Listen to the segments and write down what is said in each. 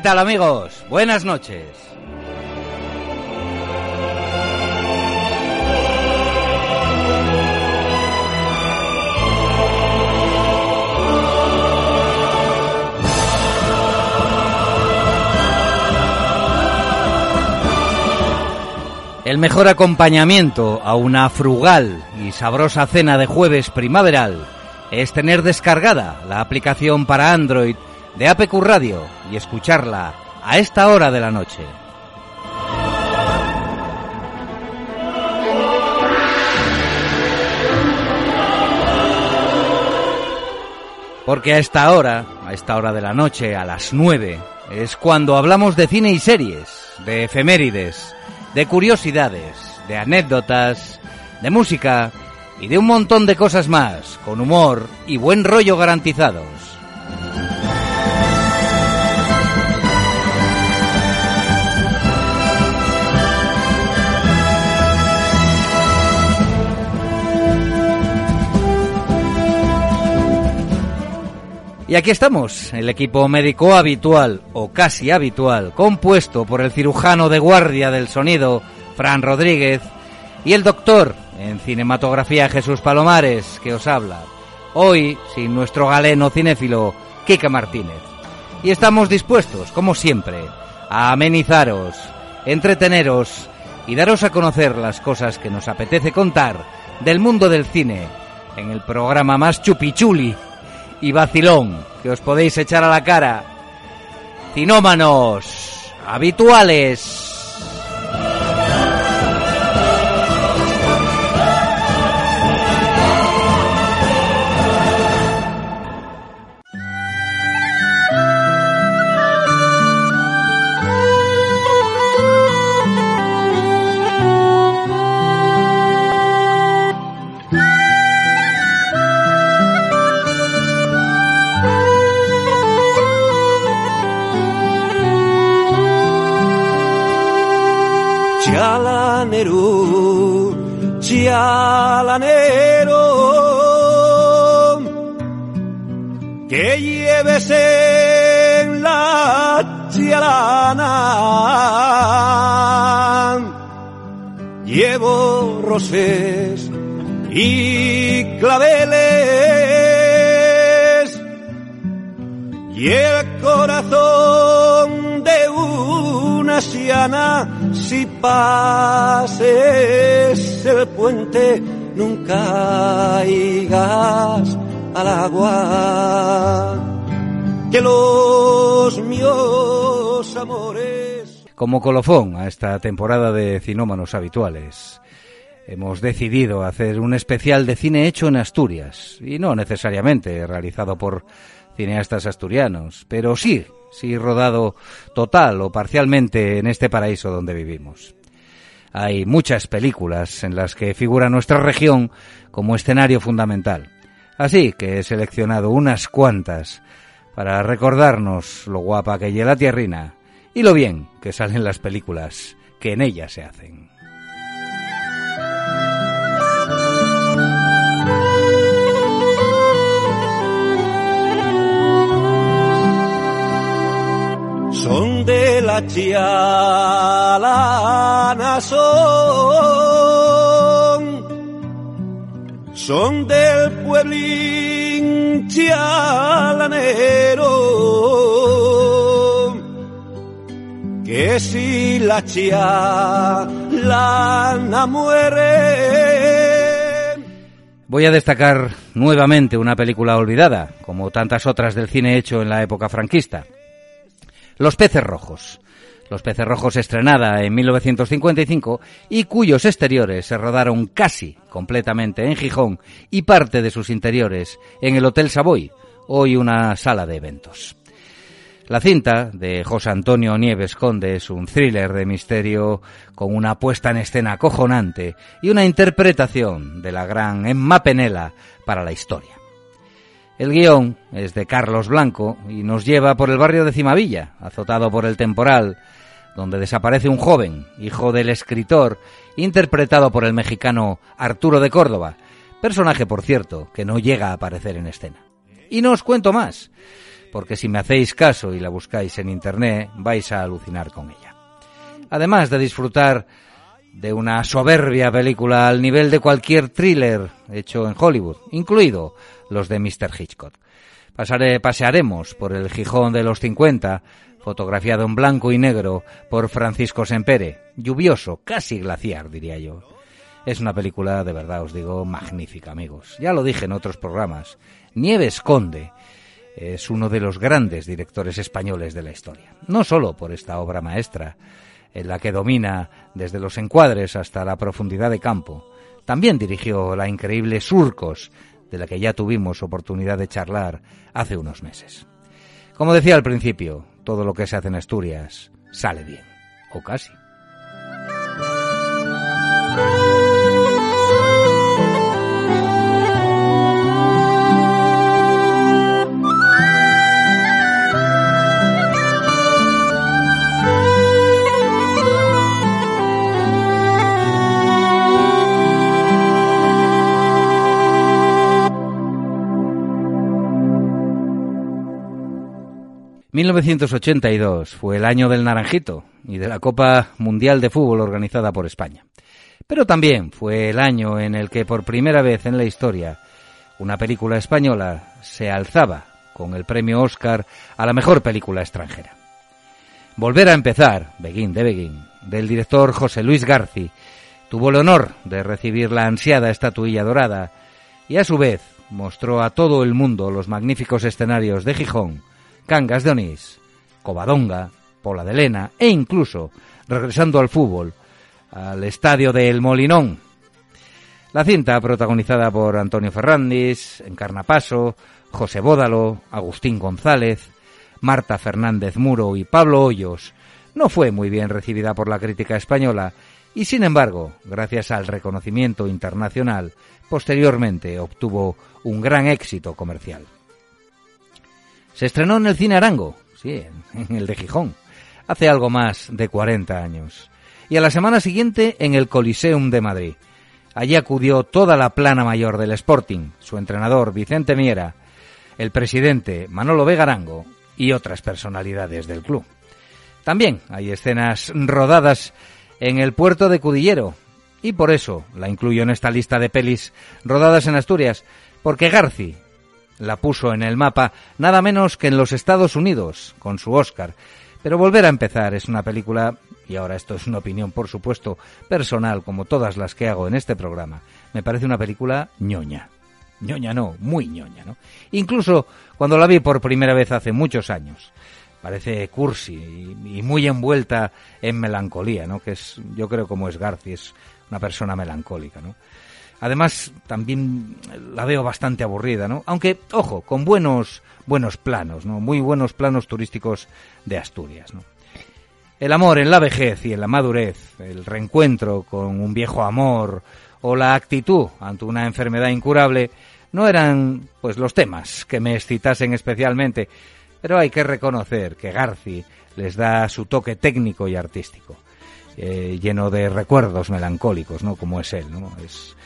¿Qué tal amigos? Buenas noches. El mejor acompañamiento a una frugal y sabrosa cena de jueves primaveral es tener descargada la aplicación para Android de APQ Radio y escucharla a esta hora de la noche. Porque a esta hora, a esta hora de la noche, a las 9, es cuando hablamos de cine y series, de efemérides, de curiosidades, de anécdotas, de música y de un montón de cosas más, con humor y buen rollo garantizados. Y aquí estamos, el equipo médico habitual, o casi habitual, compuesto por el cirujano de guardia del sonido, Fran Rodríguez, y el doctor en cinematografía Jesús Palomares, que os habla. Hoy, sin nuestro galeno cinéfilo, Kika Martínez. Y estamos dispuestos, como siempre, a amenizaros, entreteneros y daros a conocer las cosas que nos apetece contar del mundo del cine en el programa más chupichuli y vacilón que os podéis echar a la cara. Cinómanos habituales. Llevo roses y claveles. Y el corazón de una siana si pases el puente nunca irás al agua. Que los míos amores Como colofón a esta temporada de cinómanos habituales, hemos decidido hacer un especial de cine hecho en Asturias, y no necesariamente realizado por cineastas asturianos, pero sí, sí rodado total o parcialmente en este paraíso donde vivimos. Hay muchas películas en las que figura nuestra región como escenario fundamental, así que he seleccionado unas cuantas para recordarnos lo guapa que es la tierrina y lo bien que salen las películas que en ella se hacen. son de la chialana son, son del pueblín chialanero, que si la chialana muere, Voy a destacar nuevamente una película olvidada, como tantas otras del cine hecho en la época franquista. Los peces rojos. Los peces rojos estrenada en 1955 y cuyos exteriores se rodaron casi completamente en Gijón y parte de sus interiores en el Hotel Savoy, hoy una sala de eventos. La cinta de José Antonio Nieves Conde es un thriller de misterio con una puesta en escena acojonante y una interpretación de la gran Emma Penela para la historia. El guion es de Carlos Blanco y nos lleva por el barrio de Cimavilla, azotado por el temporal, donde desaparece un joven, hijo del escritor, interpretado por el mexicano Arturo de Córdoba, personaje, por cierto, que no llega a aparecer en escena. Y no os cuento más, porque si me hacéis caso y la buscáis en Internet vais a alucinar con ella. Además de disfrutar de una soberbia película al nivel de cualquier thriller hecho en Hollywood, incluido los de Mr. Hitchcock. Pasaré, pasearemos por el Gijón de los 50, fotografiado en blanco y negro por Francisco Sempere, lluvioso, casi glaciar, diría yo. Es una película, de verdad os digo, magnífica, amigos. Ya lo dije en otros programas. Nieves Conde es uno de los grandes directores españoles de la historia. No solo por esta obra maestra, en la que domina desde los encuadres hasta la profundidad de campo. También dirigió la increíble Surcos, de la que ya tuvimos oportunidad de charlar hace unos meses. Como decía al principio, todo lo que se hace en Asturias sale bien, o casi. 1982 fue el año del Naranjito y de la Copa Mundial de Fútbol organizada por España. Pero también fue el año en el que por primera vez en la historia una película española se alzaba con el premio Oscar a la mejor película extranjera. Volver a empezar, Begin de Begin, del director José Luis Garci, tuvo el honor de recibir la ansiada estatuilla dorada y a su vez mostró a todo el mundo los magníficos escenarios de Gijón, Cangas de Onís, Covadonga, Pola de Lena e incluso, regresando al fútbol, al estadio del Molinón. La cinta, protagonizada por Antonio Ferrandis, Encarnapaso, José Bódalo, Agustín González, Marta Fernández Muro y Pablo Hoyos, no fue muy bien recibida por la crítica española y, sin embargo, gracias al reconocimiento internacional, posteriormente obtuvo un gran éxito comercial. Se estrenó en el Cine Arango, sí, en el de Gijón, hace algo más de 40 años. Y a la semana siguiente en el Coliseum de Madrid. Allí acudió toda la plana mayor del Sporting, su entrenador Vicente Miera, el presidente Manolo Vegarango y otras personalidades del club. También hay escenas rodadas en el puerto de Cudillero, y por eso la incluyo en esta lista de pelis rodadas en Asturias, porque Garci la puso en el mapa nada menos que en los Estados Unidos, con su Oscar. Pero Volver a empezar es una película, y ahora esto es una opinión por supuesto personal, como todas las que hago en este programa, me parece una película ñoña. ñoña no, muy ñoña, ¿no? Incluso cuando la vi por primera vez hace muchos años. Parece cursi y, muy envuelta en melancolía, ¿no? Que es, yo creo como es García, es una persona melancólica, ¿no? Además, también la veo bastante aburrida, ¿no? Aunque, ojo, con buenos, buenos planos, ¿no? Muy buenos planos turísticos de Asturias, ¿no? El amor en la vejez y en la madurez, el reencuentro con un viejo amor o la actitud ante una enfermedad incurable no eran, pues, los temas que me excitasen especialmente, pero hay que reconocer que Garci les da su toque técnico y artístico, eh, lleno de recuerdos melancólicos, ¿no? Como es él, ¿no? Es,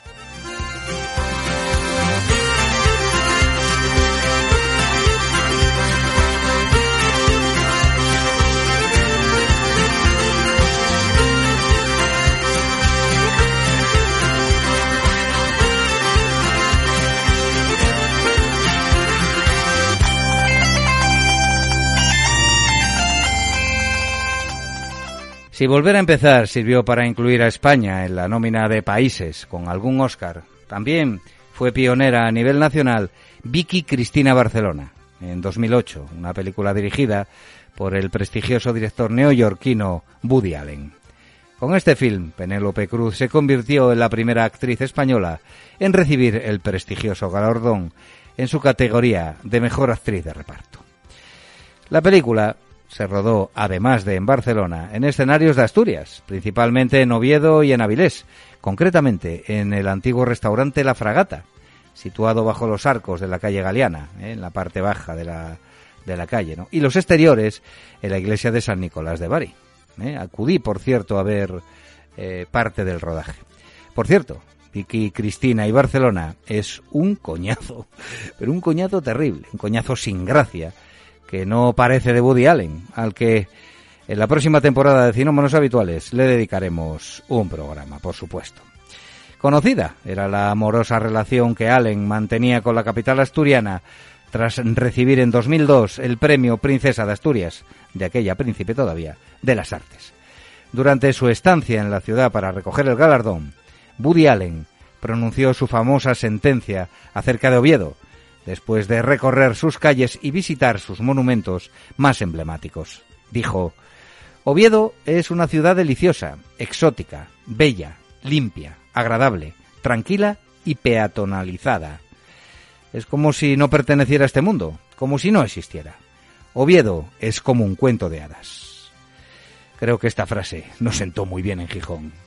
Si volver a empezar sirvió para incluir a España en la nómina de países con algún Oscar, también fue pionera a nivel nacional Vicky Cristina Barcelona, en 2008, una película dirigida por el prestigioso director neoyorquino Woody Allen. Con este film, Penélope Cruz se convirtió en la primera actriz española en recibir el prestigioso galardón en su categoría de mejor actriz de reparto. La película se rodó, además de en Barcelona, en escenarios de Asturias, principalmente en Oviedo y en Avilés, concretamente en el antiguo restaurante La Fragata, situado bajo los arcos de la calle Galeana, ¿eh? en la parte baja de la, de la calle, ¿no? y los exteriores en la iglesia de San Nicolás de Bari. ¿eh? Acudí, por cierto, a ver eh, parte del rodaje. Por cierto, Vicky Cristina y Barcelona es un coñazo, pero un coñazo terrible, un coñazo sin gracia, que no parece de Woody Allen, al que en la próxima temporada de Cinómanos Habituales le dedicaremos un programa, por supuesto. Conocida era la amorosa relación que Allen mantenía con la capital asturiana tras recibir en 2002 el premio Princesa de Asturias, de aquella príncipe todavía, de las artes. Durante su estancia en la ciudad para recoger el galardón, Woody Allen pronunció su famosa sentencia acerca de Oviedo, después de recorrer sus calles y visitar sus monumentos más emblemáticos. Dijo, Oviedo es una ciudad deliciosa, exótica, bella, limpia, agradable, tranquila y peatonalizada. Es como si no perteneciera a este mundo, como si no existiera. Oviedo es como un cuento de hadas. Creo que esta frase no sentó muy bien en Gijón.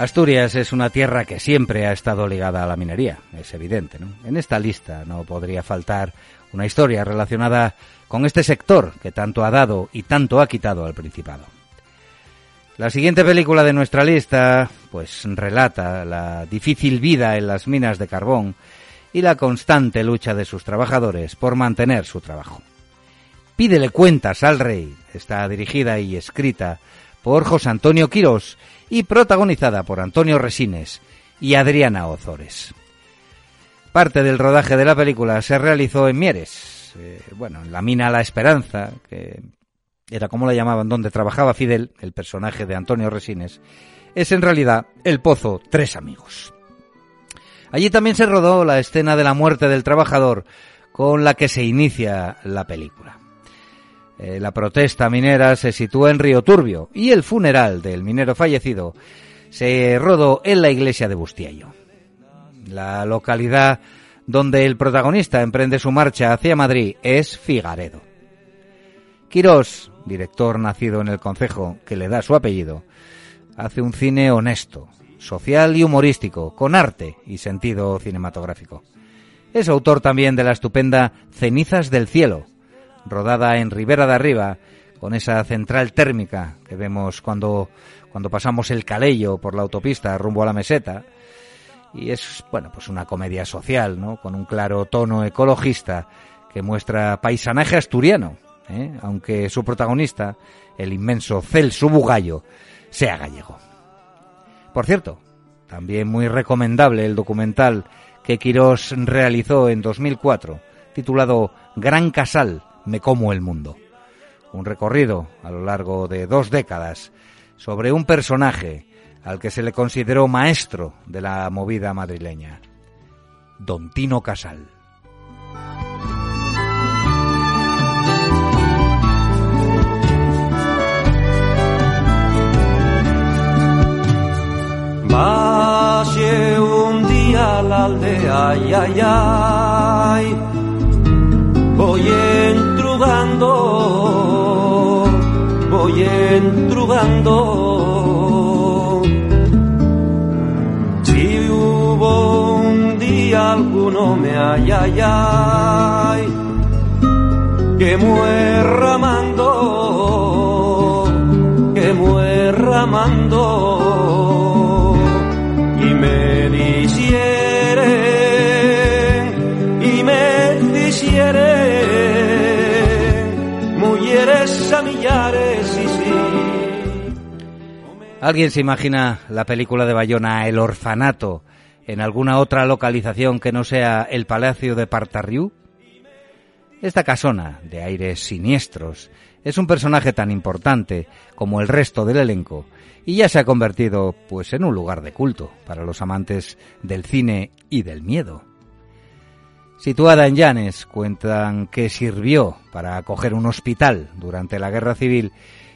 Asturias es una tierra que siempre ha estado ligada a la minería, es evidente. En esta lista no podría faltar una historia relacionada con este sector que tanto ha dado y tanto ha quitado al Principado. La siguiente película de nuestra lista, pues relata la difícil vida en las minas de carbón y la constante lucha de sus trabajadores por mantener su trabajo. Pídele cuentas al rey está dirigida y escrita por José Antonio Quirós y protagonizada por Antonio Resines y Adriana Ozores. Parte del rodaje de la película se realizó en Mieres, eh, bueno, en la mina La Esperanza, que era como la llamaban, donde trabajaba Fidel, el personaje de Antonio Resines, es en realidad el pozo Tres Amigos. Allí también se rodó la escena de la muerte del trabajador con la que se inicia la película. Eh, la protesta minera se sitúa en Río Turbio y el funeral del minero fallecido se rodó en la iglesia de Bustiello. La localidad donde el protagonista emprende su marcha hacia Madrid es Figaredo. Quirós, director nacido en el concejo que le da su apellido, hace un cine honesto, social y humorístico, con arte y sentido cinematográfico. Es autor también de la estupenda Cenizas del Cielo, rodada en Ribera de Arriba, con esa central térmica que vemos cuando, cuando pasamos el Calello por la autopista rumbo a la meseta. Y es, bueno, pues una comedia social, ¿no? Con un claro tono ecologista que muestra paisanaje asturiano, ¿eh? aunque su protagonista, el inmenso Celso Bugallo, sea gallego. Por cierto, también muy recomendable el documental que Quirós realizó en 2004, titulado Gran Casal, me como el mundo. Un recorrido a lo largo de dos décadas sobre un personaje al que se le consideró maestro de la movida madrileña, Don Tino Casal. un día la aldea, ay, ay. Voy entrugando, voy entrugando. Si hubo un día alguno me ay, ay, que muerramando, que muerramando ¿Alguien se imagina la película de Bayona El Orfanato en alguna otra localización que no sea el Palacio de Partarriú? Esta casona, de aires siniestros, es un personaje tan importante como el resto del elenco y ya se ha convertido pues en un lugar de culto para los amantes del cine y del miedo. Situada en Llanes, cuentan que sirvió para acoger un hospital durante la Guerra Civil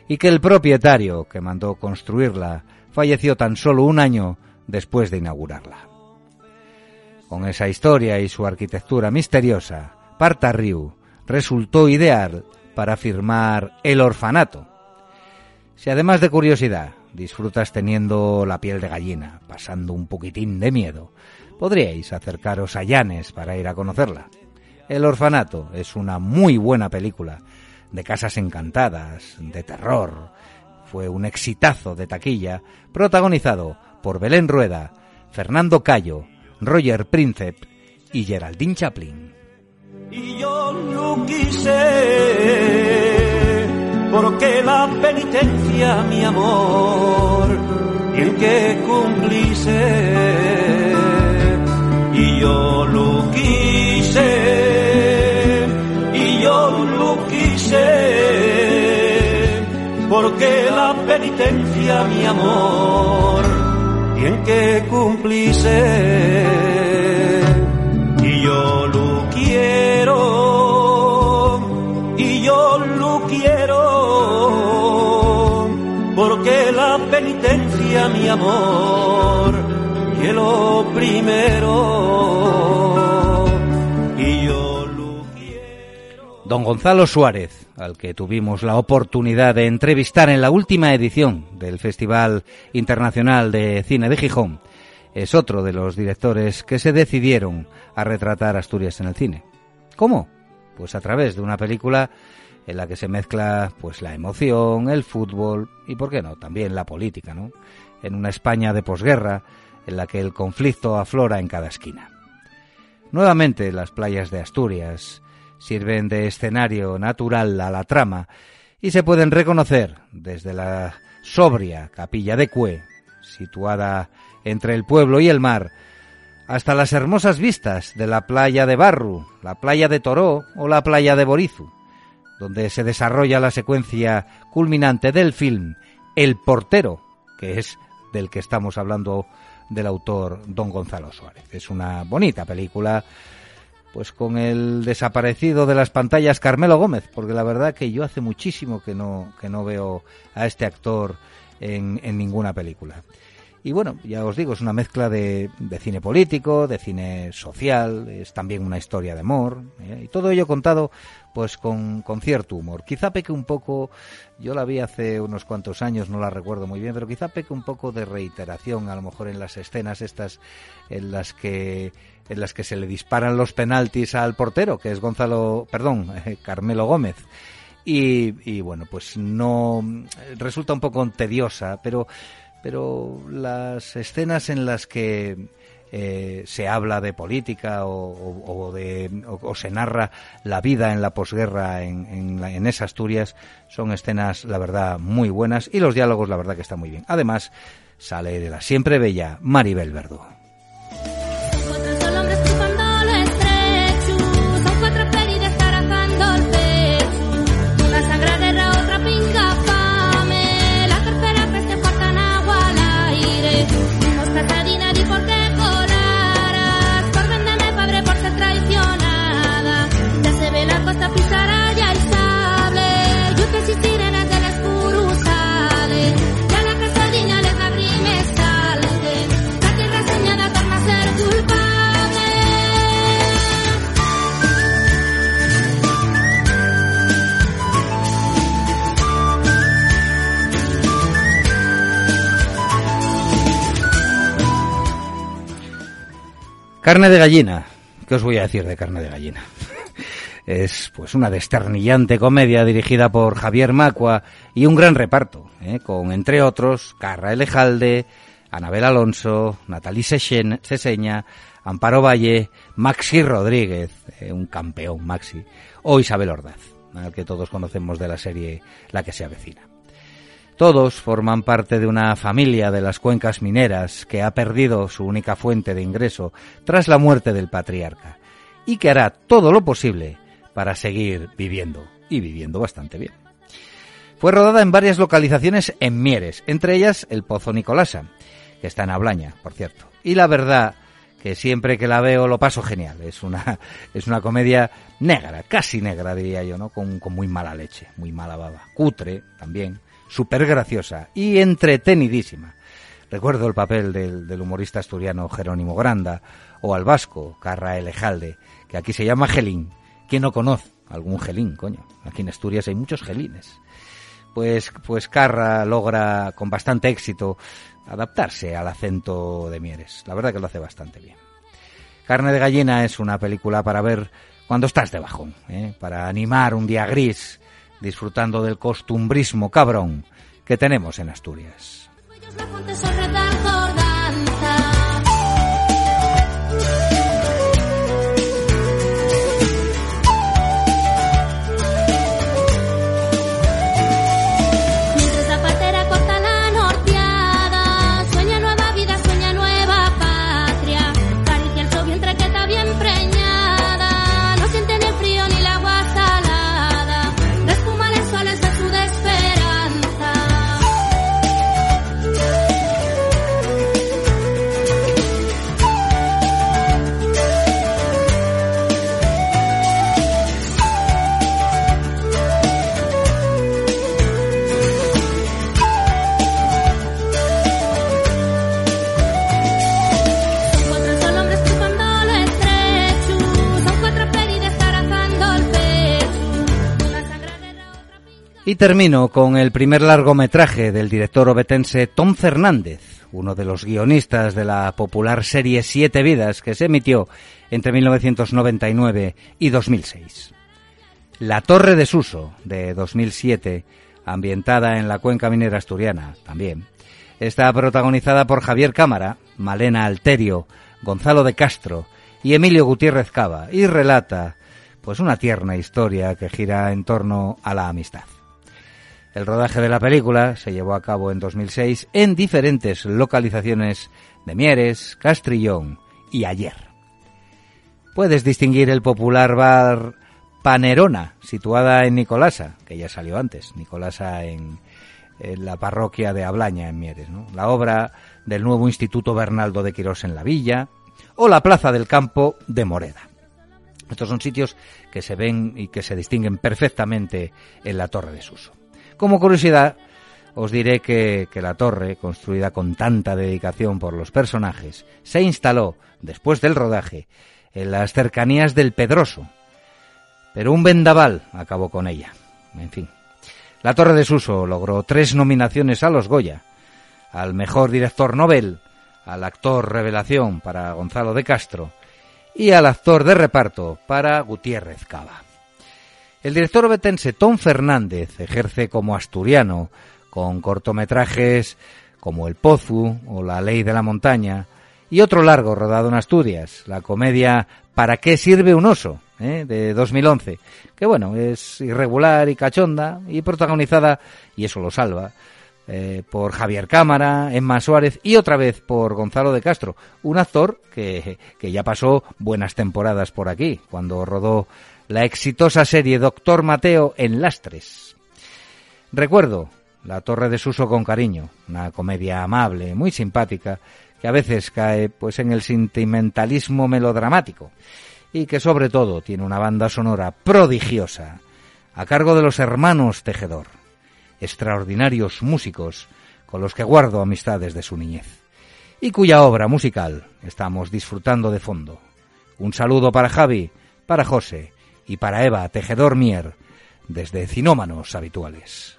y que el propietario que mandó construirla falleció tan solo un año después de inaugurarla. Con esa historia y su arquitectura misteriosa, Partarriu resultó ideal para firmar El orfanato. Si además de curiosidad disfrutas teniendo la piel de gallina, pasando un poquitín de miedo, podríais acercaros a Llanes para ir a conocerla. El orfanato es una muy buena película, de casas encantadas, de terror. Fue un exitazo de taquilla, protagonizado por Belén Rueda, Fernando Cayo, Roger Príncep y Geraldine Chaplin. Y yo lo quise porque la penitencia, mi amor, bien que cumplise. Y yo lo quise, y yo lo quise, porque la penitencia, mi amor, bien que cumplise. Y yo lo quiero, y yo lo quiero, porque la penitencia, mi amor, que lo primero, Don Gonzalo Suárez, al que tuvimos la oportunidad de entrevistar en la última edición del Festival Internacional de Cine de Gijón, es otro de los directores que se decidieron a retratar Asturias en el cine. ¿Cómo? Pues a través de una película en la que se mezcla pues la emoción, el fútbol y por qué no, también la política, ¿no? En una España de posguerra en la que el conflicto aflora en cada esquina. Nuevamente las playas de Asturias sirven de escenario natural a la trama y se pueden reconocer desde la sobria capilla de Cue, situada entre el pueblo y el mar, hasta las hermosas vistas de la playa de Barru, la playa de Toró o la playa de Borizu, donde se desarrolla la secuencia culminante del film El portero, que es del que estamos hablando del autor don Gonzalo Suárez. Es una bonita película, pues con el desaparecido de las pantallas Carmelo Gómez, porque la verdad que yo hace muchísimo que no, que no veo a este actor en, en ninguna película. Y bueno, ya os digo, es una mezcla de, de cine político, de cine social, es también una historia de amor, ¿eh? y todo ello contado pues con, con cierto humor. Quizá peque un poco, yo la vi hace unos cuantos años, no la recuerdo muy bien, pero quizá peque un poco de reiteración, a lo mejor en las escenas estas en las que en las que se le disparan los penaltis al portero, que es Gonzalo, perdón, Carmelo Gómez. Y, y bueno, pues no resulta un poco tediosa, pero pero las escenas en las que eh, se habla de política o, de, o, se narra la vida en la posguerra en, en, en Asturias son escenas, la verdad, muy buenas y los diálogos, la verdad, que están muy bien. Además, sale de la siempre bella Maribel Verdú. Carne de gallina. ¿Qué os voy a decir de carne de gallina? Es pues una desternillante comedia dirigida por Javier Macua y un gran reparto, ¿eh? con entre otros Carra Elejalde, Anabel Alonso, Natalie Sechen- Seseña, Amparo Valle, Maxi Rodríguez, eh, un campeón Maxi, o Isabel Ordaz, al que todos conocemos de la serie La que se avecina. Todos forman parte de una familia de las cuencas mineras que ha perdido su única fuente de ingreso tras la muerte del patriarca y que hará todo lo posible para seguir viviendo y viviendo bastante bien. Fue rodada en varias localizaciones en Mieres, entre ellas el Pozo Nicolasa, que está en Ablaña, por cierto. Y la verdad que siempre que la veo lo paso genial. Es una, es una comedia negra, casi negra diría yo, ¿no? Con, con muy mala leche, muy mala baba. Cutre también, súper graciosa y entretenidísima. Recuerdo el papel del, del, humorista asturiano Jerónimo Granda o al vasco Carra Elejalde, que aquí se llama Gelín. ¿Quién no conoce algún gelín, coño? Aquí en Asturias hay muchos gelines. Pues, pues Carra logra con bastante éxito adaptarse al acento de Mieres. La verdad que lo hace bastante bien. Carne de gallina es una película para ver cuando estás de bajón, ¿eh? para animar un día gris, disfrutando del costumbrismo cabrón que tenemos en Asturias. Termino con el primer largometraje del director obetense Tom Fernández, uno de los guionistas de la popular serie Siete Vidas que se emitió entre 1999 y 2006. La Torre de Suso, de 2007, ambientada en la cuenca minera asturiana, también, está protagonizada por Javier Cámara, Malena Alterio, Gonzalo de Castro y Emilio Gutiérrez Cava y relata pues una tierna historia que gira en torno a la amistad. El rodaje de la película se llevó a cabo en 2006 en diferentes localizaciones de Mieres, Castrillón y Ayer. Puedes distinguir el popular bar Panerona, situada en Nicolasa, que ya salió antes, Nicolasa en, la parroquia de Ablaña, en Mieres, la obra del nuevo Instituto Bernaldo de Quirós en la Villa, o la Plaza del Campo de Moreda. Estos son sitios que se ven y que se distinguen perfectamente en la Torre de Suso. Como curiosidad, os diré que, la torre, construida con tanta dedicación por los personajes, se instaló, después del rodaje, en las cercanías del Pedroso. Pero un vendaval acabó con ella. En fin. La Torre de Suso logró tres nominaciones a los Goya. Al mejor director Nobel, al actor revelación para Gonzalo de Castro y al actor de reparto para Gutiérrez Cava. El director obetense Tom Fernández ejerce como asturiano, con cortometrajes como El Pozu o La Ley de la Montaña, y otro largo rodado en Asturias, la comedia ¿Para qué sirve un oso? ¿eh? de 2011, que bueno, es irregular y cachonda, y protagonizada, y eso lo salva, eh, por Javier Cámara, Emma Suárez y otra vez por Gonzalo de Castro, un actor que, que ya pasó buenas temporadas por aquí, cuando rodó la exitosa serie Doctor Mateo en Lastres. Recuerdo La Torre de Suso con cariño, una comedia amable, muy simpática, que a veces cae pues en el sentimentalismo melodramático y que sobre todo tiene una banda sonora prodigiosa a cargo de los hermanos Tejedor, extraordinarios músicos con los que guardo amistades de su niñez y cuya obra musical estamos disfrutando de fondo. Un saludo para Javi, para José y para Eva Tejedor Mier desde Cinómanos Habituales.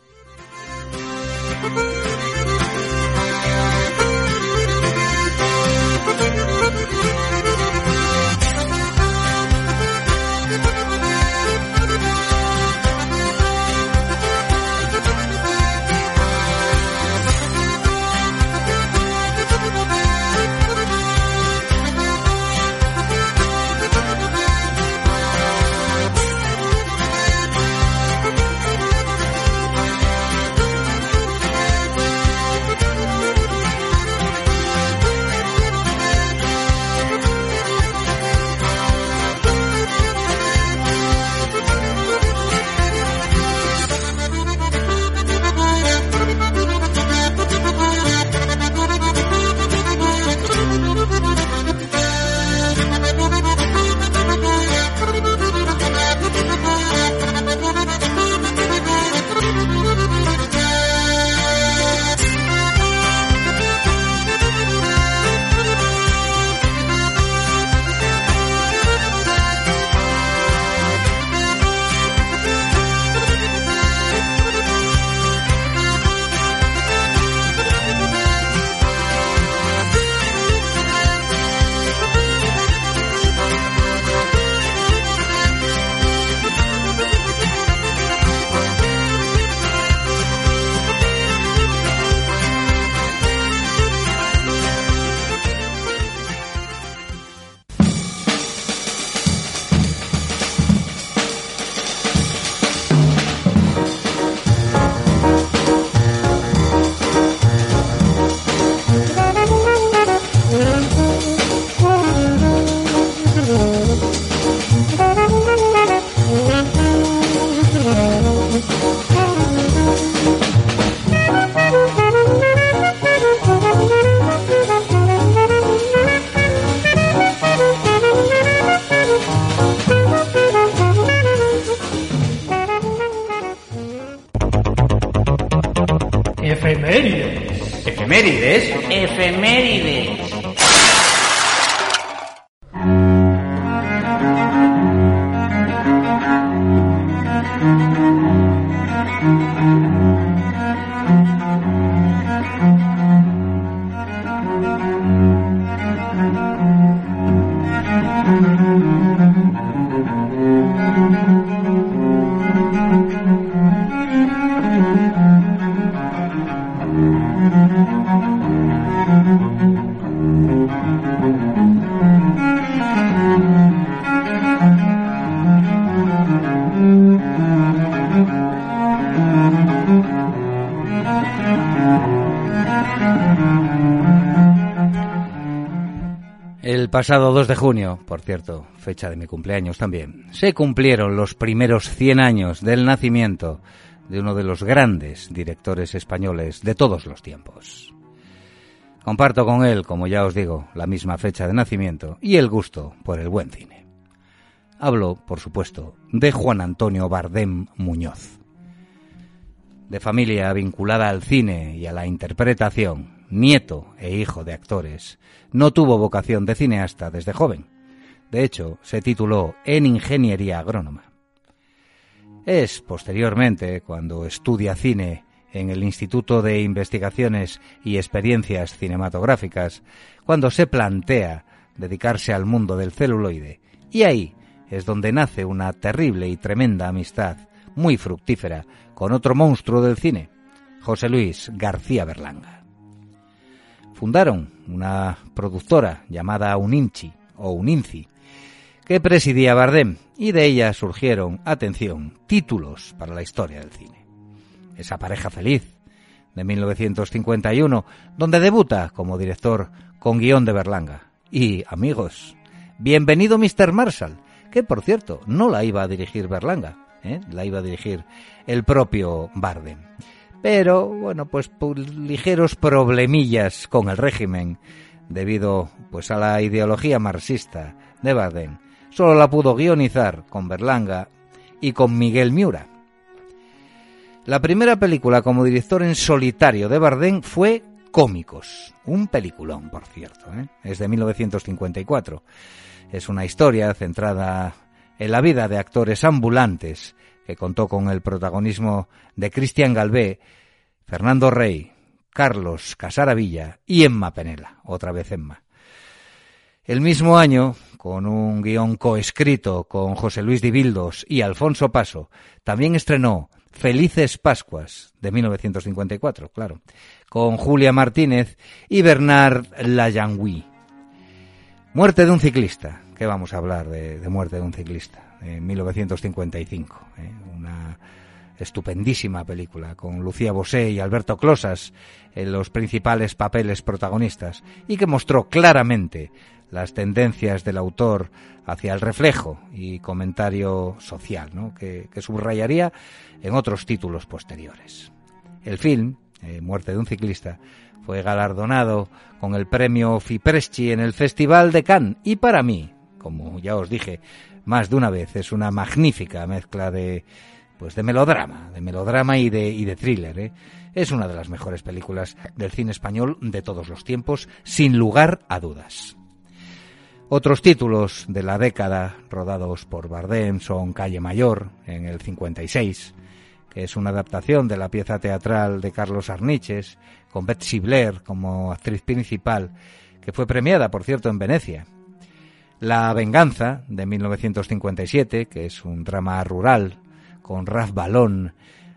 Efemérides. Pasado 2 de junio, por cierto, fecha de mi cumpleaños también, se cumplieron los primeros 100 años del nacimiento de uno de los grandes directores españoles de todos los tiempos. Comparto con él, como ya os digo, la misma fecha de nacimiento y el gusto por el buen cine. Hablo, por supuesto, de Juan Antonio Bardem Muñoz. De familia vinculada al cine y a la interpretación, nieto e hijo de actores, no tuvo vocación de cineasta desde joven. De hecho, se tituló en Ingeniería Agrónoma. Es posteriormente, cuando estudia cine en el Instituto de Investigaciones y Experiencias Cinematográficas, cuando se plantea dedicarse al mundo del celuloide, y ahí es donde nace una terrible y tremenda amistad, muy fructífera, con otro monstruo del cine, José Luis García Berlanga. Fundaron una productora llamada Uninchi o Uninci, que presidía Bardem, y de ella surgieron, atención, títulos para la historia del cine. Esa pareja feliz, de 1951, donde debuta como director con guion de Berlanga. Y, amigos, bienvenido Mr. Marshall, que por cierto no la iba a dirigir Berlanga, ¿eh? la iba a dirigir el propio Bardem. Pero, bueno, pues ligeros problemillas con el régimen, debido pues a la ideología marxista de Bardem, solo la pudo guionizar con Berlanga y con Miguel Miura. La primera película como director en solitario de Bardem fue Cómicos, un peliculón, por cierto, ¿eh? es de 1954. Es una historia centrada en la vida de actores ambulantes que contó con el protagonismo de Cristian Galvé, Fernando Rey, Carlos Casaravilla y Emma Penela, otra vez Emma. El mismo año, con un guion coescrito con José Luis Dibildos y Alfonso Paso, también estrenó Felices Pascuas, de 1954, claro, con Julia Martínez y Bernard Lajangui. Muerte de un ciclista, ¿qué vamos a hablar de Muerte de un ciclista? En 1955, ¿eh? una estupendísima película con Lucía Bosé y Alberto Closas en los principales papeles protagonistas y que mostró claramente las tendencias del autor hacia el reflejo y comentario social, que, subrayaría en otros títulos posteriores. El film, eh, Muerte de un ciclista, fue galardonado con el premio Fipresci en el Festival de Cannes y para mí, como ya os dije más de una vez, es una magnífica mezcla de pues de melodrama, de melodrama y de, y de thriller. ¿eh? Es una de las mejores películas del cine español de todos los tiempos, sin lugar a dudas. Otros títulos de la década rodados por Bardem son Calle Mayor, en el 56, que es una adaptación de la pieza teatral de Carlos Arniches, con Betsy Blair como actriz principal, que fue premiada, por cierto, en Venecia. La Venganza, de 1957, que es un drama rural, con Raf Balón,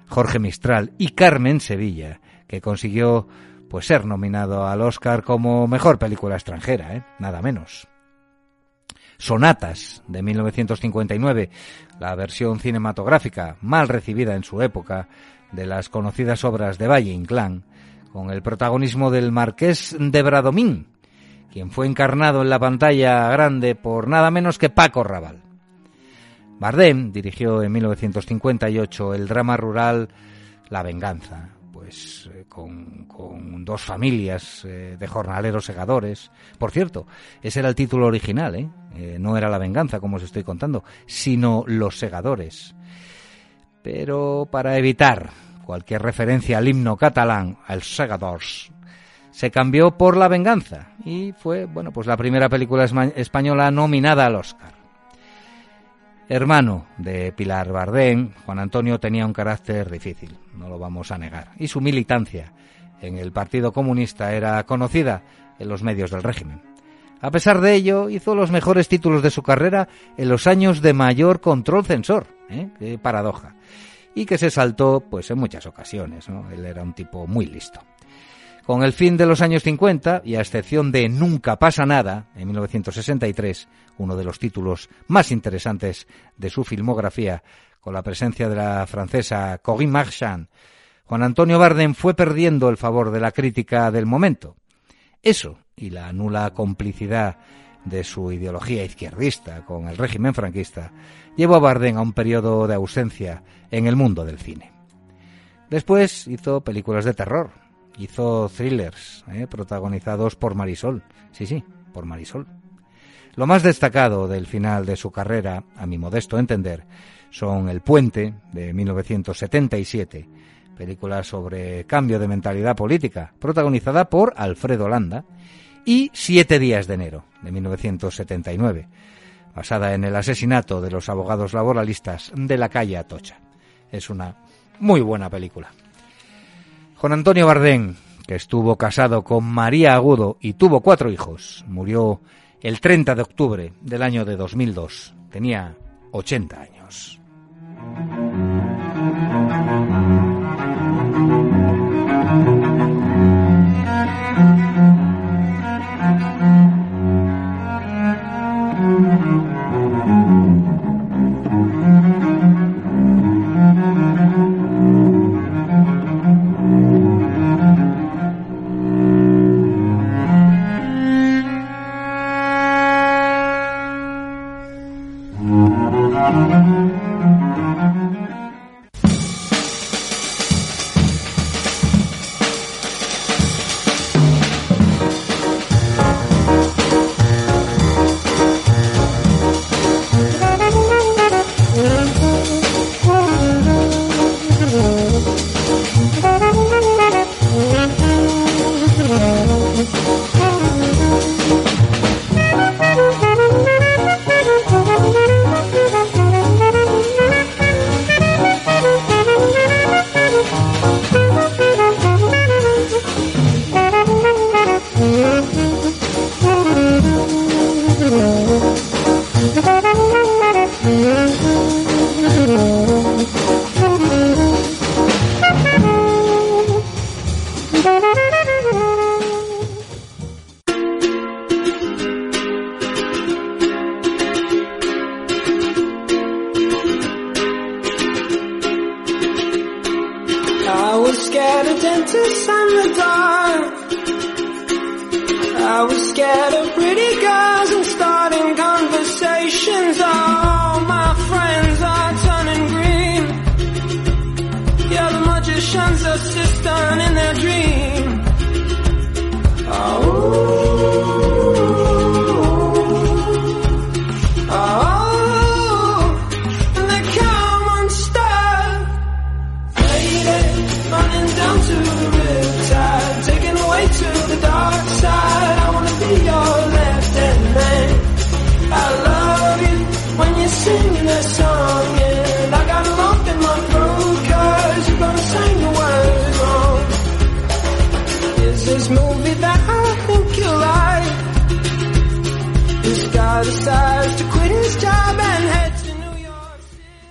Jorge Mistral y Carmen Sevilla, que consiguió pues ser nominado al Oscar como mejor película extranjera, ¿eh? nada menos. Sonatas de 1959, la versión cinematográfica mal recibida en su época de las conocidas obras de Valle Inclán, con el protagonismo del Marqués de Bradomín, quien fue encarnado en la pantalla grande por nada menos que Paco Raval. Bardem dirigió en 1958 el drama rural La Venganza, pues eh, con, dos familias eh, de jornaleros segadores. Por cierto, ese era el título original, ¿eh? ¿eh? no era La Venganza, como os estoy contando, sino Los Segadores. Pero para evitar cualquier referencia al himno catalán, al Segadors, se cambió por La Venganza y fue, bueno, pues la primera película española nominada al Oscar. Hermano de Pilar Bardén, Juan Antonio tenía un carácter difícil, no lo vamos a negar, y su militancia en el Partido Comunista era conocida en los medios del régimen. A pesar de ello, hizo los mejores títulos de su carrera en los años de mayor control censor, ¿eh? qué paradoja, y que se saltó pues en muchas ocasiones. Él era un tipo muy listo. Con el fin de los años 50, y a excepción de Nunca pasa nada, en 1963, uno de los títulos más interesantes de su filmografía, con la presencia de la francesa Corinne Marchand, Juan Antonio Bardem fue perdiendo el favor de la crítica del momento. Eso, y la nula complicidad de su ideología izquierdista con el régimen franquista, llevó a Bardem a un periodo de ausencia en el mundo del cine. Después hizo películas de terror, hizo thrillers ¿eh? protagonizados por Marisol. Sí, sí, por Marisol. Lo más destacado del final de su carrera, a mi modesto entender, son El Puente, de 1977, película sobre cambio de mentalidad política, protagonizada por Alfredo Landa, y Siete días de enero, de 1979, basada en el asesinato de los abogados laboralistas de la calle Atocha. Es una muy buena película. Juan Antonio Bardén, que estuvo casado con María Agudo y tuvo cuatro hijos, murió el 30 de octubre del año de 2002. Tenía 80 años.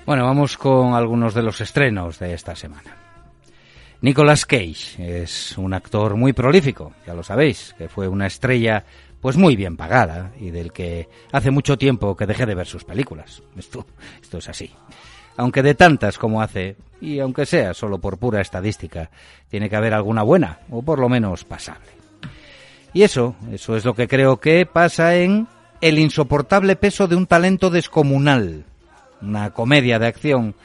Bueno, vamos con algunos de los estrenos de esta semana. Nicolas Cage es un actor muy prolífico, ya lo sabéis, que fue una estrella pues muy bien pagada y del que hace mucho tiempo que dejé de ver sus películas. Esto, esto es así. Aunque de tantas como hace, y aunque sea solo por pura estadística, tiene que haber alguna buena, o por lo menos pasable. Y eso, eso es lo que creo que pasa en El insoportable peso de un talento descomunal, una comedia de acción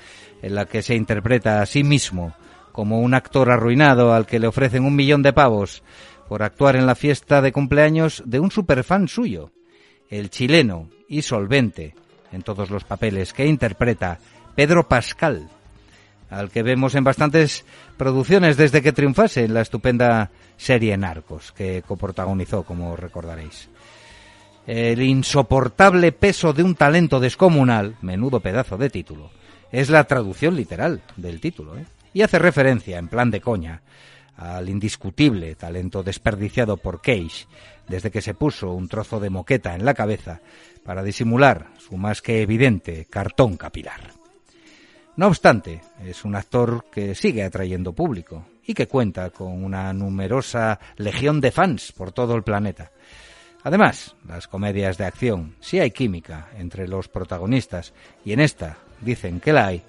en la que se interpreta a sí mismo como un actor arruinado al que le ofrecen un millón de pavos por actuar en la fiesta de cumpleaños de un superfan suyo, el chileno y solvente en todos los papeles que interpreta Pedro Pascal. al que vemos en bastantes producciones desde que triunfase en la estupenda serie Narcos, que coprotagonizó, como recordaréis. El insoportable peso de un talento descomunal, menudo pedazo de título, es la traducción literal del título, ¿eh? y hace referencia, en plan de coña, al indiscutible talento desperdiciado por Cage desde que se puso un trozo de moqueta en la cabeza para disimular su más que evidente cartón capilar. No obstante, es un actor que sigue atrayendo público y que cuenta con una numerosa legión de fans por todo el planeta. Además, las comedias de acción, si hay química entre los protagonistas, y en esta dicen que la hay,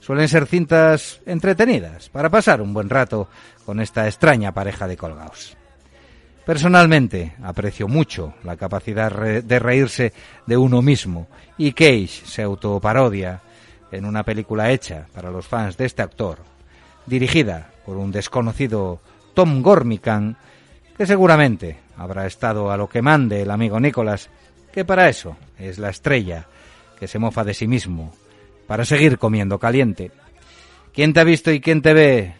suelen ser cintas entretenidas para pasar un buen rato con esta extraña pareja de colgados. Personalmente aprecio mucho la capacidad de reírse de uno mismo y Cage se autoparodia en una película hecha para los fans de este actor, dirigida por un desconocido Tom Gormican, que seguramente habrá estado a lo que mande el amigo Nicholas, que para eso es la estrella que se mofa de sí mismo, para seguir comiendo caliente. ¿Quién te ha visto y quién te ve,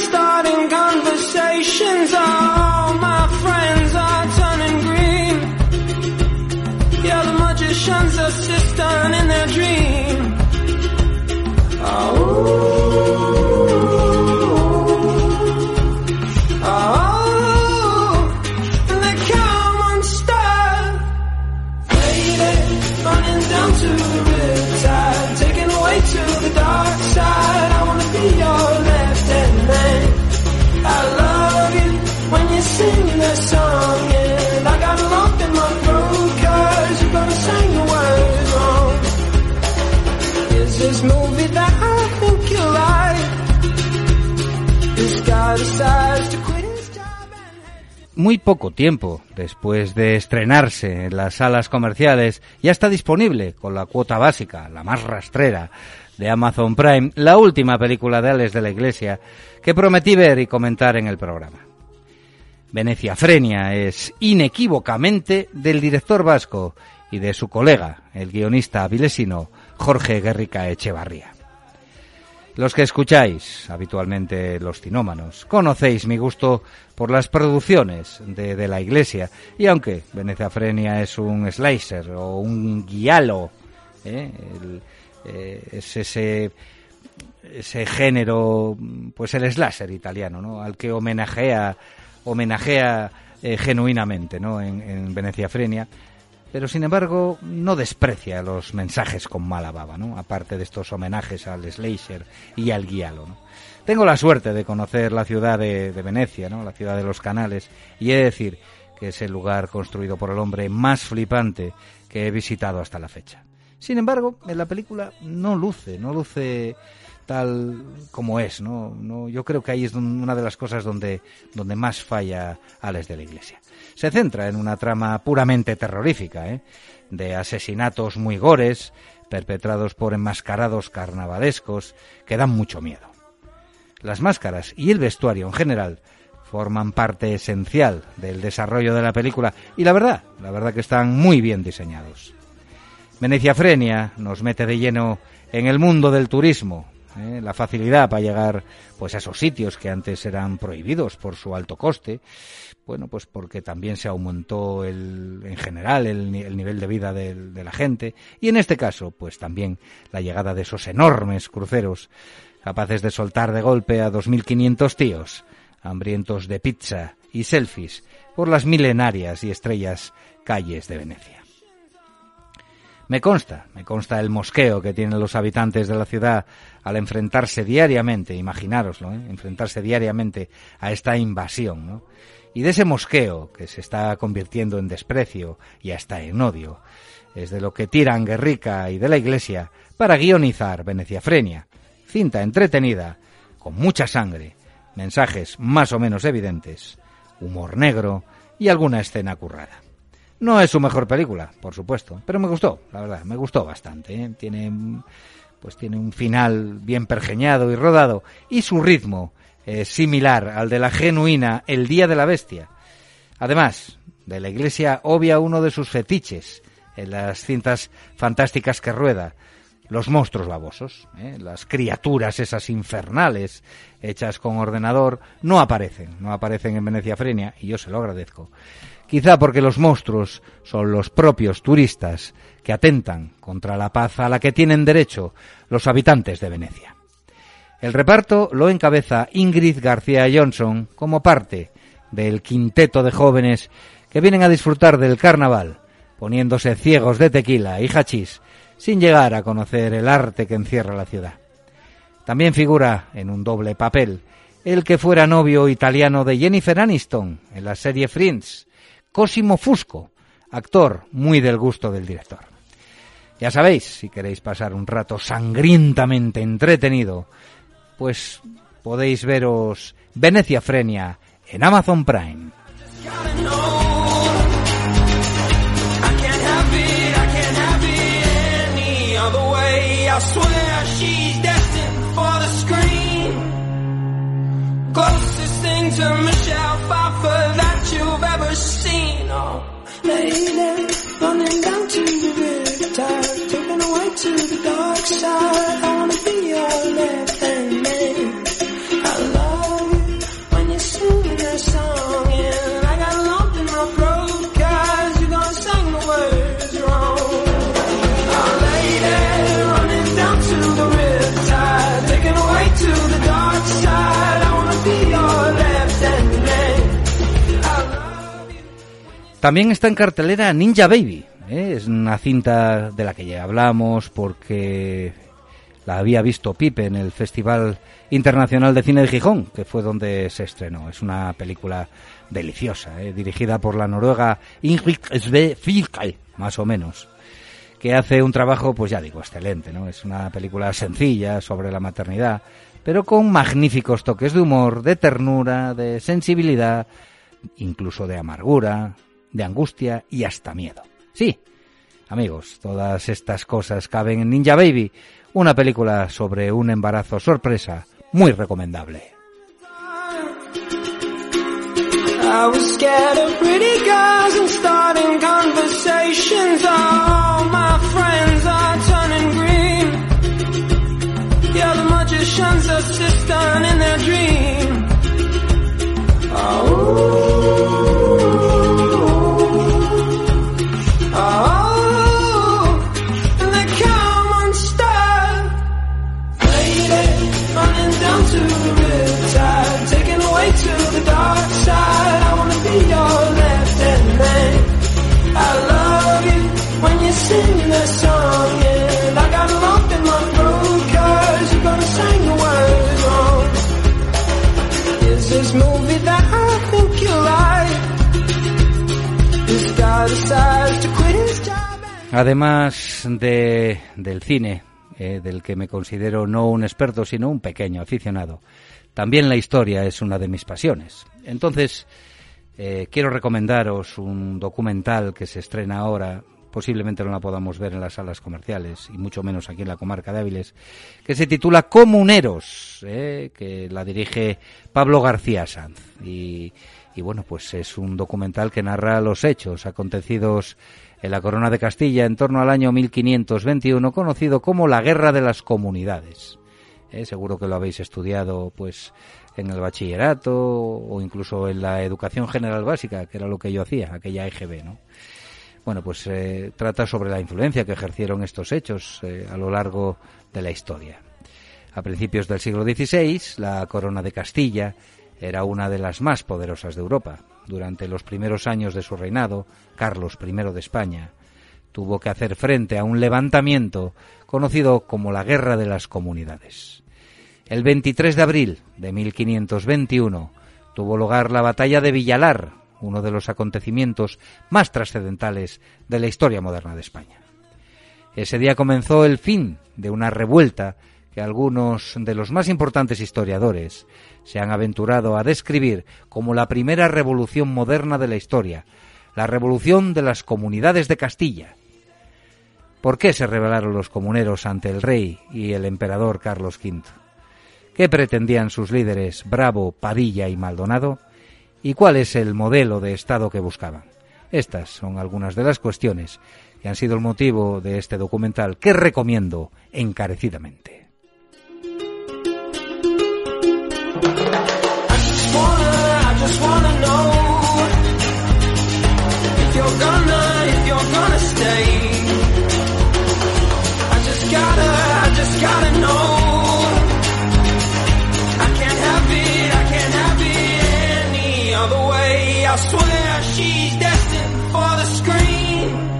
starting Oh, Muy poco tiempo después de estrenarse en las salas comerciales, ya está disponible con la cuota básica, la más rastrera, de Amazon Prime, la última película de Alex de la Iglesia que prometí ver y comentar en el programa. Venecia Frenia es inequívocamente del director vasco y de su colega, el guionista avilesino Jorge Guerrica Echevarría. Los que escucháis habitualmente los cinómanos, conocéis mi gusto por las producciones de, de la iglesia, y aunque Venecia Frenia es un slicer o un guialo, ¿eh? Eh, es ese, ese género, pues el slasher italiano, ¿no? al que homenajea, homenajea eh, genuinamente ¿no? en, en Venecia Frenia, pero sin embargo no desprecia los mensajes con mala baba, ¿no? aparte de estos homenajes al slasher y al guialo. ¿no? Tengo la suerte de conocer la ciudad de, Venecia, ¿no? la ciudad de los canales, y he de decir que es el lugar construido por el hombre más flipante que he visitado hasta la fecha. Sin embargo, en la película no luce, no luce tal como es, ¿no? yo creo que ahí es una de las cosas donde, donde más falla Alex de la Iglesia. Se centra en una trama puramente terrorífica, ¿eh? de asesinatos muy gores, perpetrados por enmascarados carnavalescos, que dan mucho miedo. Las máscaras y el vestuario en general forman parte esencial del desarrollo de la película y la verdad, la verdad que están muy bien diseñados. Venecia Frenia nos mete de lleno en el mundo del turismo, ¿eh? la facilidad para llegar pues a esos sitios que antes eran prohibidos por su alto coste, bueno, pues porque también se aumentó el, en general el, ni- el nivel de vida de la gente y en este caso pues también la llegada de esos enormes cruceros capaces de soltar de golpe a 2.500 tíos hambrientos de pizza y selfies por las milenarias y estrellas calles de Venecia. Me consta, me consta el mosqueo que tienen los habitantes de la ciudad al enfrentarse diariamente, imaginároslo, ¿eh? enfrentarse diariamente a esta invasión, ¿no? Y de ese mosqueo que se está convirtiendo en desprecio y hasta en odio, es de lo que tiran Guerrica y de la Iglesia para guionizar Venecia Frenia, cinta entretenida, con mucha sangre, mensajes más o menos evidentes, humor negro y alguna escena currada. No es su mejor película, por supuesto, pero me gustó, la verdad, me gustó bastante. ¿eh? Tiene pues tiene un final bien pergeñado y rodado y su ritmo es similar al de la genuina El Día de la Bestia. Además, de la Iglesia obvia uno de sus fetiches en las cintas fantásticas que rueda, los monstruos babosos, ¿eh? las criaturas esas infernales hechas con ordenador, no aparecen, no aparecen en Venecia Frenia y yo se lo agradezco. Quizá porque los monstruos son los propios turistas que atentan contra la paz a la que tienen derecho los habitantes de Venecia. El reparto lo encabeza Ingrid García Johnson como parte del quinteto de jóvenes que vienen a disfrutar del carnaval, poniéndose ciegos de tequila y hachís sin llegar a conocer el arte que encierra la ciudad. También figura en un doble papel el que fuera novio italiano de Jennifer Aniston en la serie Friends, Cosimo Fusco, actor muy del gusto del director. Ya sabéis, si queréis pasar un rato sangrientamente entretenido, pues podéis veros Venecia Frenia en Amazon Prime. To. Oh, the dark side. También está en cartelera Ninja Baby. ¿eh? Es una cinta de la que ya hablamos porque la había visto Pipe en el Festival Internacional de Cine de Gijón, que fue donde se estrenó. Es una película deliciosa, ¿eh? dirigida por la noruega Ingrid Sve más o menos que hace un trabajo, pues ya digo, excelente, ¿no? Es una película sencilla sobre la maternidad, pero con magníficos toques de humor, de ternura, de sensibilidad, incluso de amargura, de angustia y hasta miedo. Sí, amigos, todas estas cosas caben en Ninja Baby, una película sobre un embarazo sorpresa muy recomendable. Además de, del cine, eh, del que me considero no un experto, sino un pequeño aficionado, también la historia es una de mis pasiones. Entonces, eh, quiero recomendaros un documental que se estrena ahora, posiblemente no la podamos ver en las salas comerciales, y mucho menos aquí en la comarca de Áviles, que se titula Comuneros, eh, que la dirige Pablo García Sanz. Y, y bueno, pues es un documental que narra los hechos acontecidos en la Corona de Castilla en torno al año 1521, conocido como la Guerra de las Comunidades. Eh, seguro que lo habéis estudiado, pues, en el bachillerato o incluso en la educación general básica, que era lo que yo hacía, aquella EGB, ¿no? Bueno, pues eh, trata sobre la influencia que ejercieron estos hechos eh, a lo largo de la historia. A principios del siglo XVI, la corona de Castilla era una de las más poderosas de Europa. Durante los primeros años de su reinado, Carlos I de España tuvo que hacer frente a un levantamiento conocido como la Guerra de las Comunidades. El 23 de abril de 1521 tuvo lugar la batalla de Villalar, uno de los acontecimientos más trascendentales de la historia moderna de España. Ese día comenzó el fin de una revuelta que algunos de los más importantes historiadores se han aventurado a describir como la primera revolución moderna de la historia, la revolución de las comunidades de Castilla. ¿Por qué se rebelaron los comuneros ante el rey y el emperador Carlos V? ¿Qué pretendían sus líderes Bravo, Padilla y Maldonado? ¿Y cuál es el modelo de Estado que buscaban? Estas son algunas de las cuestiones que han sido el motivo de este documental que recomiendo encarecidamente. To I just wanna know If you're gonna, if you're gonna stay I just gotta, I just gotta know I can't have it, I can't have it any other way. I swear she's destined for the screen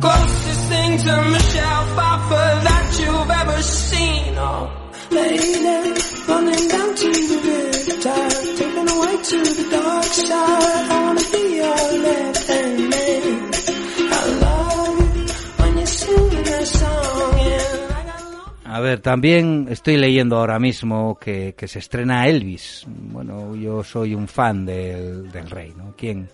Closest thing to Michelle Pfeiffer that you've ever seen. Oh, lady, running down to the taken away to the dark side. I wanna be your left hand man. I love you when you're singing song. A ver, también estoy leyendo ahora mismo que, que se estrena Elvis. Bueno, yo soy un fan del, del rey, ¿no? ¿Quién,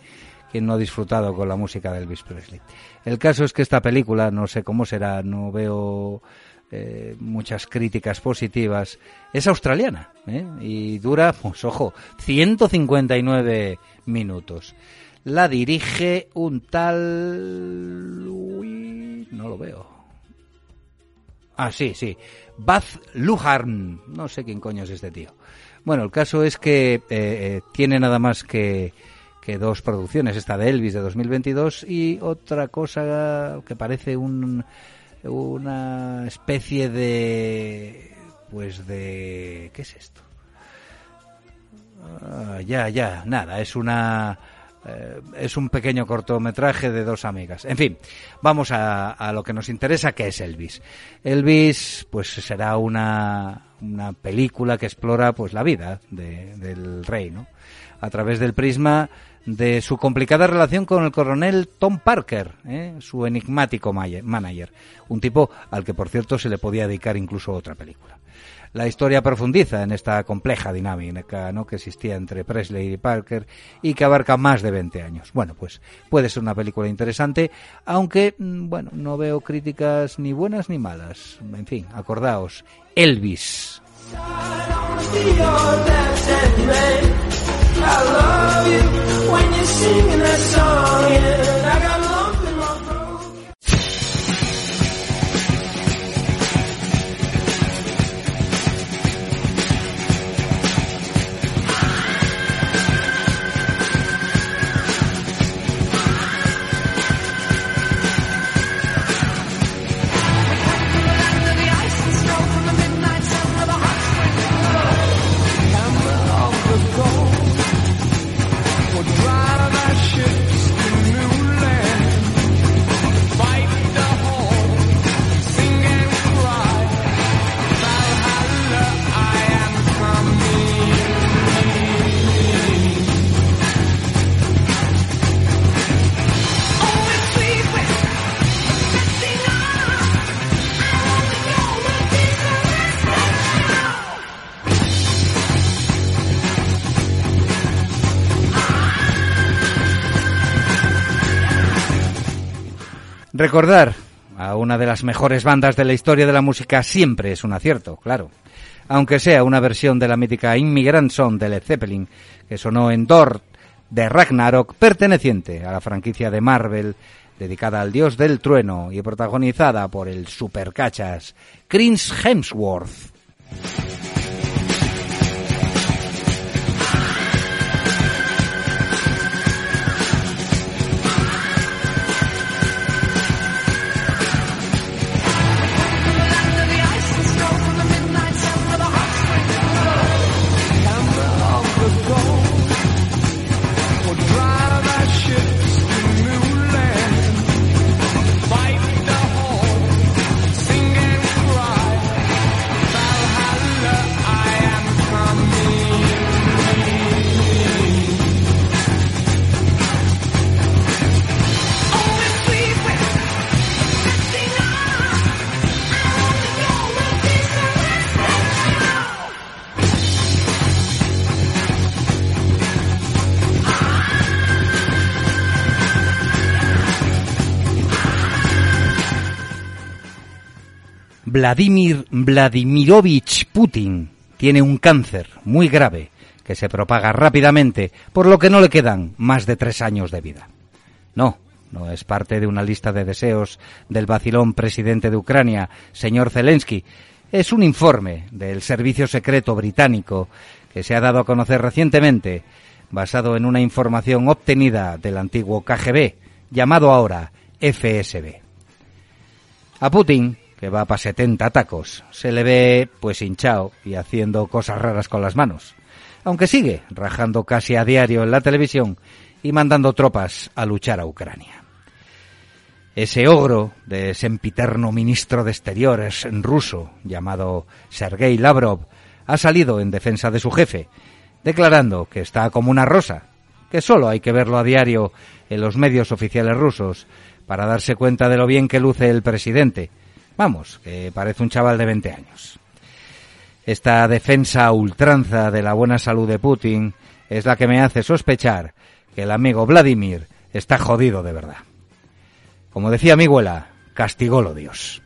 ¿Quién no ha disfrutado con la música de Elvis Presley? El caso es que esta película, no sé cómo será, no veo eh, muchas críticas positivas, es australiana ¿eh? y dura, pues ojo, 159 minutos. La dirige un tal... No lo veo. Ah, sí, sí. Baz Luhrmann. No sé quién coño es este tío. Bueno, el caso es que eh, eh, tiene nada más que, que dos producciones. Esta de Elvis de 2022 y otra cosa que parece un, una especie de... Pues de... ¿Qué es esto? Ah, ya, ya, nada, es una... eh, es un pequeño cortometraje de dos amigas. En fin, vamos a, a lo que nos interesa, que es Elvis. Elvis, pues será una, una película que explora pues la vida de- del rey, ¿no? A través del prisma de su complicada relación con el coronel Tom Parker, ¿eh? su enigmático manager, un tipo al que por cierto se le podía dedicar incluso otra película. La historia profundiza en esta compleja dinámica ¿no? que existía entre Presley y Parker y que abarca más de 20 años. Bueno, pues puede ser una película interesante, aunque, mm, bueno, no veo críticas ni buenas ni malas. En fin, acordaos, Elvis. I love you when you're singing that song. And I got Recordar a una de las mejores bandas de la historia de la música siempre es un acierto, claro. Aunque sea una versión de la mítica Immigrant Song de Led Zeppelin, que sonó en Dort de Ragnarok, perteneciente a la franquicia de Marvel, dedicada al dios del trueno y protagonizada por el supercachas Chris Hemsworth. Vladimir Vladimirovich Putin tiene un cáncer muy grave que se propaga rápidamente, por lo que no le quedan más de tres años de vida. No, no es parte de una lista de deseos del vacilón presidente de Ucrania, señor Zelensky. Es un informe del Servicio Secreto Británico que se ha dado a conocer recientemente, basado en una información obtenida del antiguo KGB, llamado ahora FSB. A Putin, que va para 70 tacos, se le ve pues hinchado y haciendo cosas raras con las manos, aunque sigue rajando casi a diario en la televisión y mandando tropas a luchar a Ucrania. Ese ogro de sempiterno ministro de Exteriores ruso llamado Sergei Lavrov ha salido en defensa de su jefe, declarando que está como una rosa, que solo hay que verlo a diario en los medios oficiales rusos para darse cuenta de lo bien que luce el presidente. Vamos, que parece un chaval de 20 años. Esta defensa ultranza de la buena salud de Putin es la que me hace sospechar que el amigo Vladimir está jodido de verdad. Como decía mi abuela, castigólo Dios.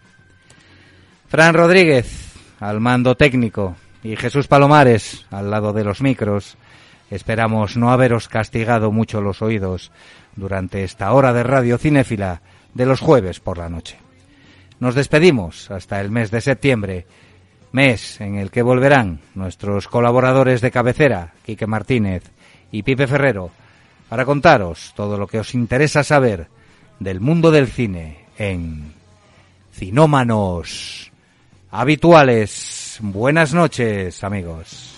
Fran Rodríguez, al mando técnico, y Jesús Palomares, al lado de los micros, esperamos no haberos castigado mucho los oídos durante esta hora de radio cinéfila de los jueves por la noche. Nos despedimos hasta el mes de septiembre, mes en el que volverán nuestros colaboradores de cabecera, Quique Martínez y Pipe Ferrero, para contaros todo lo que os interesa saber del mundo del cine en Cinómanos Habituales. Buenas noches, amigos.